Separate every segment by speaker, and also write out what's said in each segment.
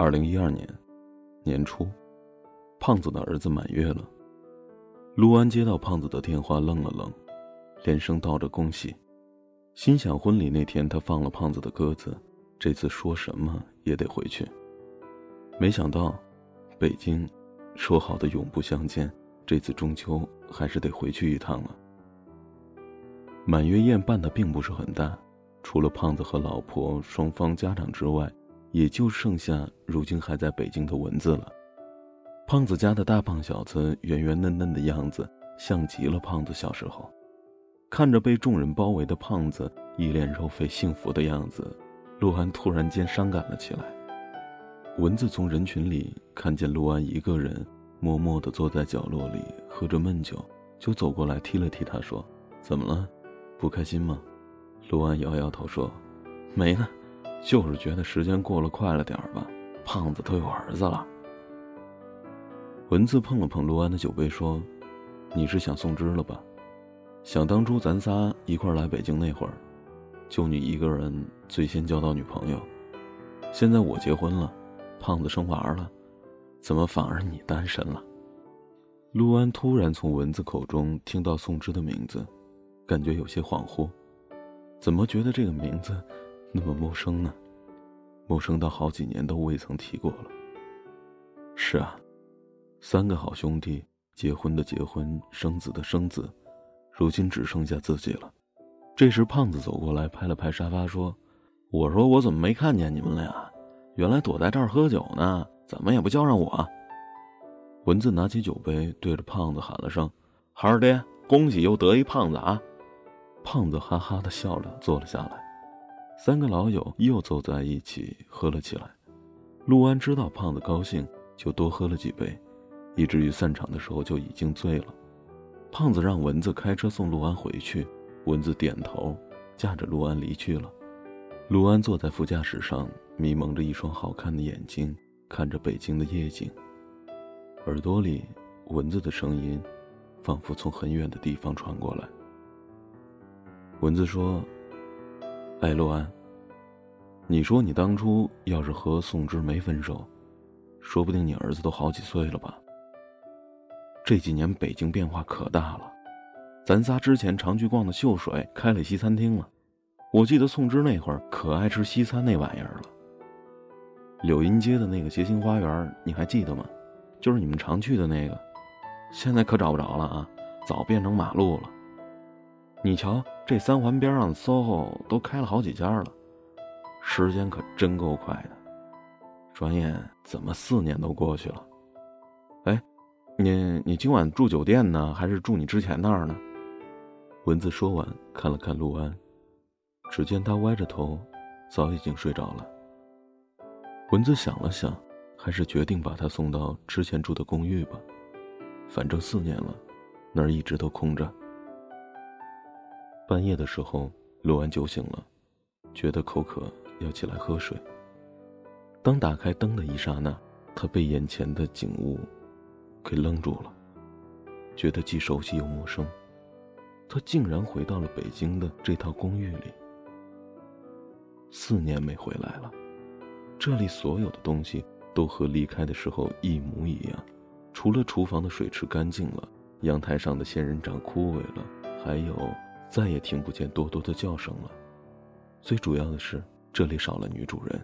Speaker 1: 二零一二年年初，胖子的儿子满月了。陆安接到胖子的电话，愣了愣，连声道着恭喜，心想婚礼那天他放了胖子的鸽子，这次说什么也得回去。没想到，北京说好的永不相见，这次中秋还是得回去一趟了。满月宴办的并不是很大，除了胖子和老婆双方家长之外，也就剩下如今还在北京的蚊子了。胖子家的大胖小子圆圆嫩嫩的样子，像极了胖子小时候。看着被众人包围的胖子一脸肉肥幸福的样子，陆安突然间伤感了起来。蚊子从人群里看见陆安一个人默默地坐在角落里喝着闷酒，就走过来踢了踢他，说：“怎么了？”不开心吗？陆安摇摇头说：“没了，就是觉得时间过了快了点儿吧。胖子都有儿子了。”文字碰了碰陆安的酒杯说：“你是想宋芝了吧？想当初咱仨一块来北京那会儿，就你一个人最先交到女朋友。现在我结婚了，胖子生娃了，怎么反而你单身了？”陆安突然从文字口中听到宋芝的名字。感觉有些恍惚，怎么觉得这个名字那么陌生呢？陌生到好几年都未曾提过了。是啊，三个好兄弟，结婚的结婚，生子的生子，如今只剩下自己了。这时，胖子走过来，拍了拍沙发，说：“我说我怎么没看见你们俩？原来躲在这儿喝酒呢？怎么也不叫上我？”文子拿起酒杯，对着胖子喊了声：“孩儿爹，恭喜又得一胖子啊！”胖子哈哈的笑着坐了下来，三个老友又坐在一起喝了起来。陆安知道胖子高兴，就多喝了几杯，以至于散场的时候就已经醉了。胖子让蚊子开车送陆安回去，蚊子点头，驾着陆安离去了。陆安坐在副驾驶上，迷蒙着一双好看的眼睛，看着北京的夜景，耳朵里蚊子的声音，仿佛从很远的地方传过来。蚊子说：“哎，陆安，你说你当初要是和宋芝没分手，说不定你儿子都好几岁了吧？这几年北京变化可大了，咱仨之前常去逛的秀水开了西餐厅了，我记得宋芝那会儿可爱吃西餐那玩意儿了。柳荫街的那个协兴花园你还记得吗？就是你们常去的那个，现在可找不着了啊，早变成马路了。你瞧。”这三环边上的 SOHO 都开了好几家了，时间可真够快的，转眼怎么四年都过去了？哎，你你今晚住酒店呢，还是住你之前那儿呢？蚊子说完，看了看陆安，只见他歪着头，早已经睡着了。蚊子想了想，还是决定把他送到之前住的公寓吧，反正四年了，那儿一直都空着。半夜的时候，陆安酒醒了，觉得口渴，要起来喝水。当打开灯的一刹那，他被眼前的景物给愣住了，觉得既熟悉又陌生。他竟然回到了北京的这套公寓里。四年没回来了，这里所有的东西都和离开的时候一模一样，除了厨房的水池干净了，阳台上的仙人掌枯萎了，还有。再也听不见多多的叫声了。最主要的是，这里少了女主人。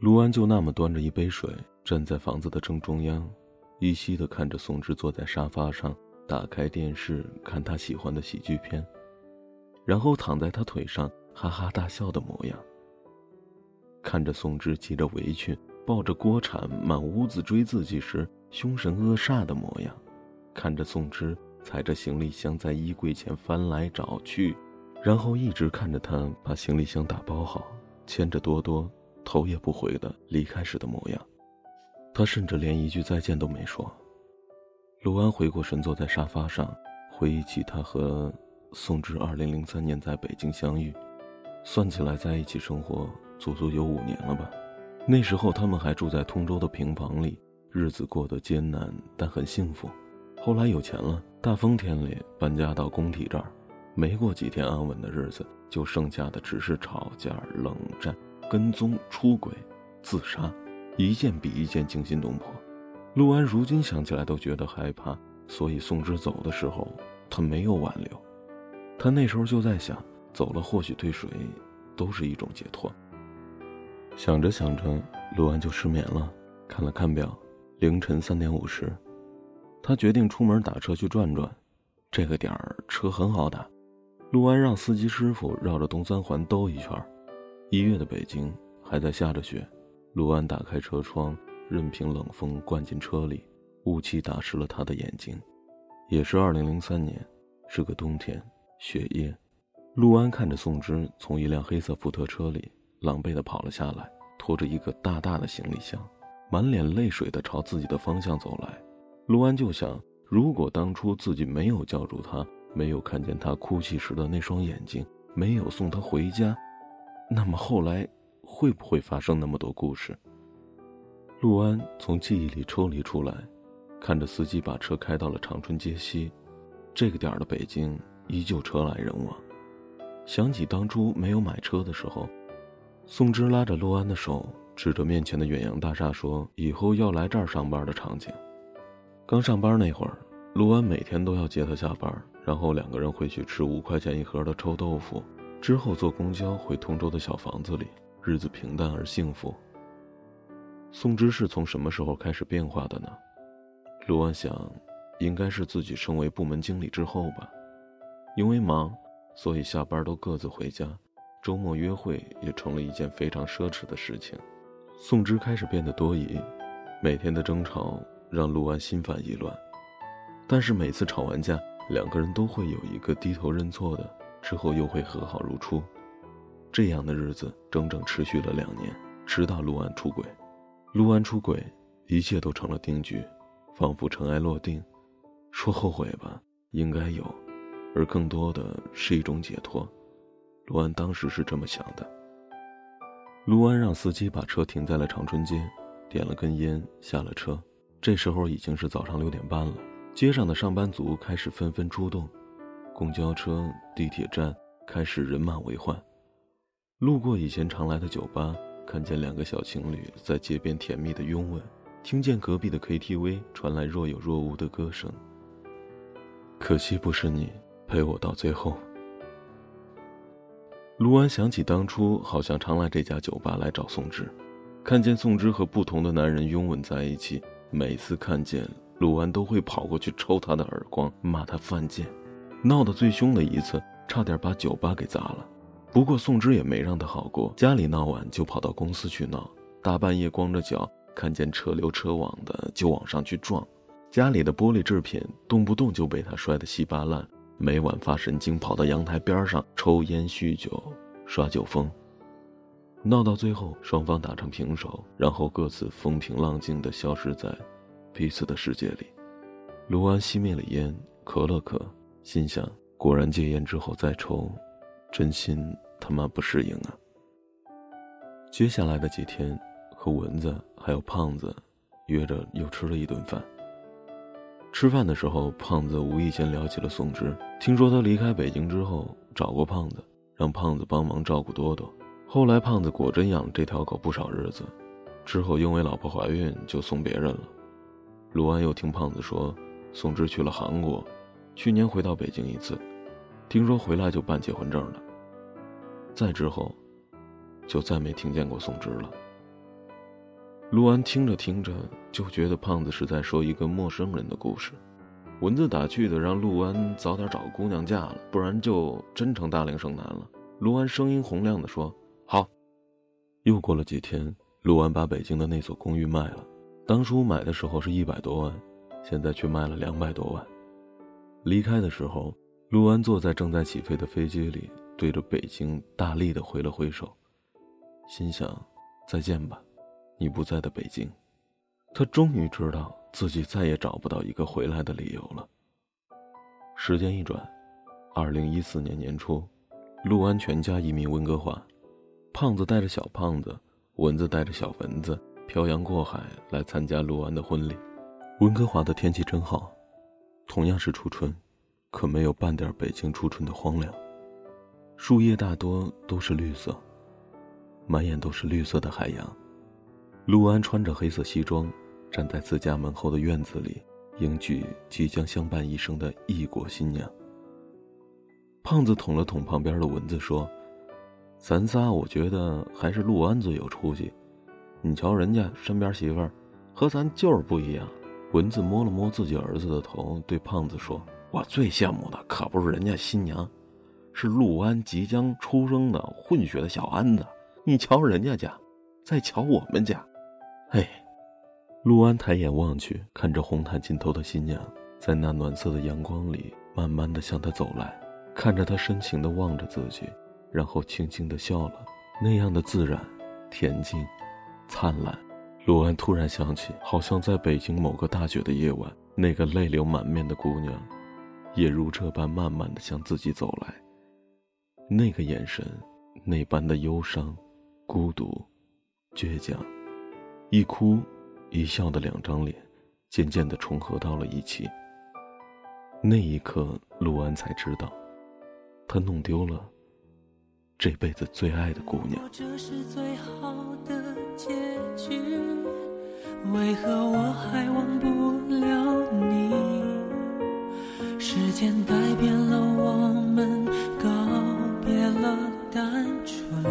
Speaker 1: 陆安就那么端着一杯水，站在房子的正中央，依稀的看着宋芝坐在沙发上，打开电视看他喜欢的喜剧片，然后躺在他腿上哈哈大笑的模样。看着宋芝系着围裙，抱着锅铲满屋子追自己时凶神恶煞的模样，看着宋芝。踩着行李箱在衣柜前翻来找去，然后一直看着他把行李箱打包好，牵着多多，头也不回的离开时的模样。他甚至连一句再见都没说。陆安回过神，坐在沙发上，回忆起他和宋芝二零零三年在北京相遇，算起来在一起生活足足有五年了吧。那时候他们还住在通州的平房里，日子过得艰难，但很幸福。后来有钱了，大风天里搬家到工体这儿，没过几天安稳的日子，就剩下的只是吵架、冷战、跟踪、出轨、自杀，一件比一件惊心动魄。陆安如今想起来都觉得害怕，所以宋芝走的时候，他没有挽留。他那时候就在想，走了或许对谁都是一种解脱。想着想着，陆安就失眠了。看了看表，凌晨三点五十，他决定出门打车去转转。这个点儿车很好打。陆安让司机师傅绕着东三环兜一圈。一月的北京还在下着雪，陆安打开车窗，任凭冷风灌进车里，雾气打湿了他的眼睛。也是二零零三年，是个冬天，雪夜。陆安看着宋芝从一辆黑色福特车里狼狈地跑了下来，拖着一个大大的行李箱，满脸泪水地朝自己的方向走来。陆安就想，如果当初自己没有叫住他，没有看见他哭泣时的那双眼睛，没有送他回家。那么后来会不会发生那么多故事？陆安从记忆里抽离出来，看着司机把车开到了长春街西，这个点儿的北京依旧车来人往。想起当初没有买车的时候，宋芝拉着陆安的手，指着面前的远洋大厦说：“以后要来这儿上班的场景。”刚上班那会儿，陆安每天都要接他下班，然后两个人会去吃五块钱一盒的臭豆腐。之后坐公交回通州的小房子里，日子平淡而幸福。宋芝是从什么时候开始变化的呢？陆安想，应该是自己升为部门经理之后吧。因为忙，所以下班都各自回家，周末约会也成了一件非常奢侈的事情。宋芝开始变得多疑，每天的争吵让陆安心烦意乱。但是每次吵完架，两个人都会有一个低头认错的。之后又会和好如初，这样的日子整整持续了两年，直到陆安出轨。陆安出轨，一切都成了定局，仿佛尘埃落定。说后悔吧，应该有，而更多的是一种解脱。陆安当时是这么想的。陆安让司机把车停在了长春街，点了根烟，下了车。这时候已经是早上六点半了，街上的上班族开始纷纷出动。公交车、地铁站开始人满为患。路过以前常来的酒吧，看见两个小情侣在街边甜蜜的拥吻，听见隔壁的 KTV 传来若有若无的歌声。可惜不是你陪我到最后。卢安想起当初好像常来这家酒吧来找宋芝，看见宋芝和不同的男人拥吻在一起，每次看见陆安都会跑过去抽他的耳光，骂他犯贱。闹得最凶的一次，差点把酒吧给砸了。不过宋芝也没让他好过，家里闹完就跑到公司去闹，大半夜光着脚，看见车流车往的就往上去撞，家里的玻璃制品动不动就被他摔得稀巴烂。每晚发神经，跑到阳台边上抽烟酗酒，耍酒疯。闹到最后，双方打成平手，然后各自风平浪静地消失在彼此的世界里。卢安熄灭了烟，咳了咳。心想：果然戒烟之后再抽，真心他妈不适应啊。接下来的几天，和蚊子还有胖子约着又吃了一顿饭。吃饭的时候，胖子无意间聊起了宋芝，听说他离开北京之后找过胖子，让胖子帮忙照顾多多。后来胖子果真养这条狗不少日子，之后因为老婆怀孕就送别人了。陆安又听胖子说，宋芝去了韩国。去年回到北京一次，听说回来就办结婚证了。再之后，就再没听见过宋芝了。陆安听着听着就觉得胖子是在说一个陌生人的故事，文字打趣的让陆安早点找个姑娘嫁了，不然就真成大龄剩男了。陆安声音洪亮的说：“。”又过了几天，陆安把北京的那所公寓卖了，当初买的时候是一百多万，现在却卖了两百多万。离开的时候，陆安坐在正在起飞的飞机里，对着北京大力的挥了挥手，心想：“再见吧，你不在的北京。”他终于知道自己再也找不到一个回来的理由了。时间一转，二零一四年年初，陆安全家移民温哥华，胖子带着小胖子，蚊子带着小蚊子，漂洋过海来参加陆安的婚礼。温哥华的天气真好。同样是初春，可没有半点北京初春的荒凉。树叶大多都是绿色，满眼都是绿色的海洋。陆安穿着黑色西装，站在自家门后的院子里，迎娶即将相伴一生的异国新娘。胖子捅了捅旁边的蚊子，说：“咱仨，我觉得还是陆安最有出息。你瞧人家身边媳妇儿，和咱就是不一样。”蚊子摸了摸自己儿子的头，对胖子说：“我最羡慕的可不是人家新娘，是陆安即将出生的混血的小安子。你瞧人家家，再瞧我们家。”哎，陆安抬眼望去，看着红毯尽头的新娘，在那暖色的阳光里，慢慢的向他走来，看着他深情的望着自己，然后轻轻的笑了，那样的自然、恬静、灿烂。陆安突然想起，好像在北京某个大雪的夜晚，那个泪流满面的姑娘，也如这般慢慢的向自己走来。那个眼神，那般的忧伤、孤独、倔强。一哭一笑的两张脸，渐渐的重合到了一起。那一刻，陆安才知道，他弄丢了这辈子最爱的姑娘。
Speaker 2: 这是最好的结局，为何我还忘不了你？时间改变了我们，告别了单纯。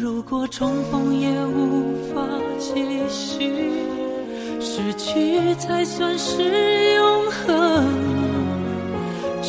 Speaker 2: 如果重逢也无法继续，失去才算是永恒。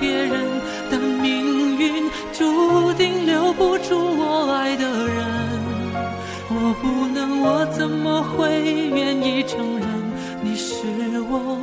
Speaker 2: 别人？的命运注定留不住我爱的人。我不能，我怎么会愿意承认你是我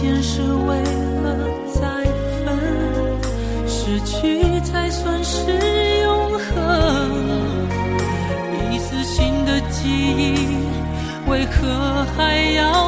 Speaker 2: 间是为了再分，失去才算是永恒。一次新的记忆，为何还要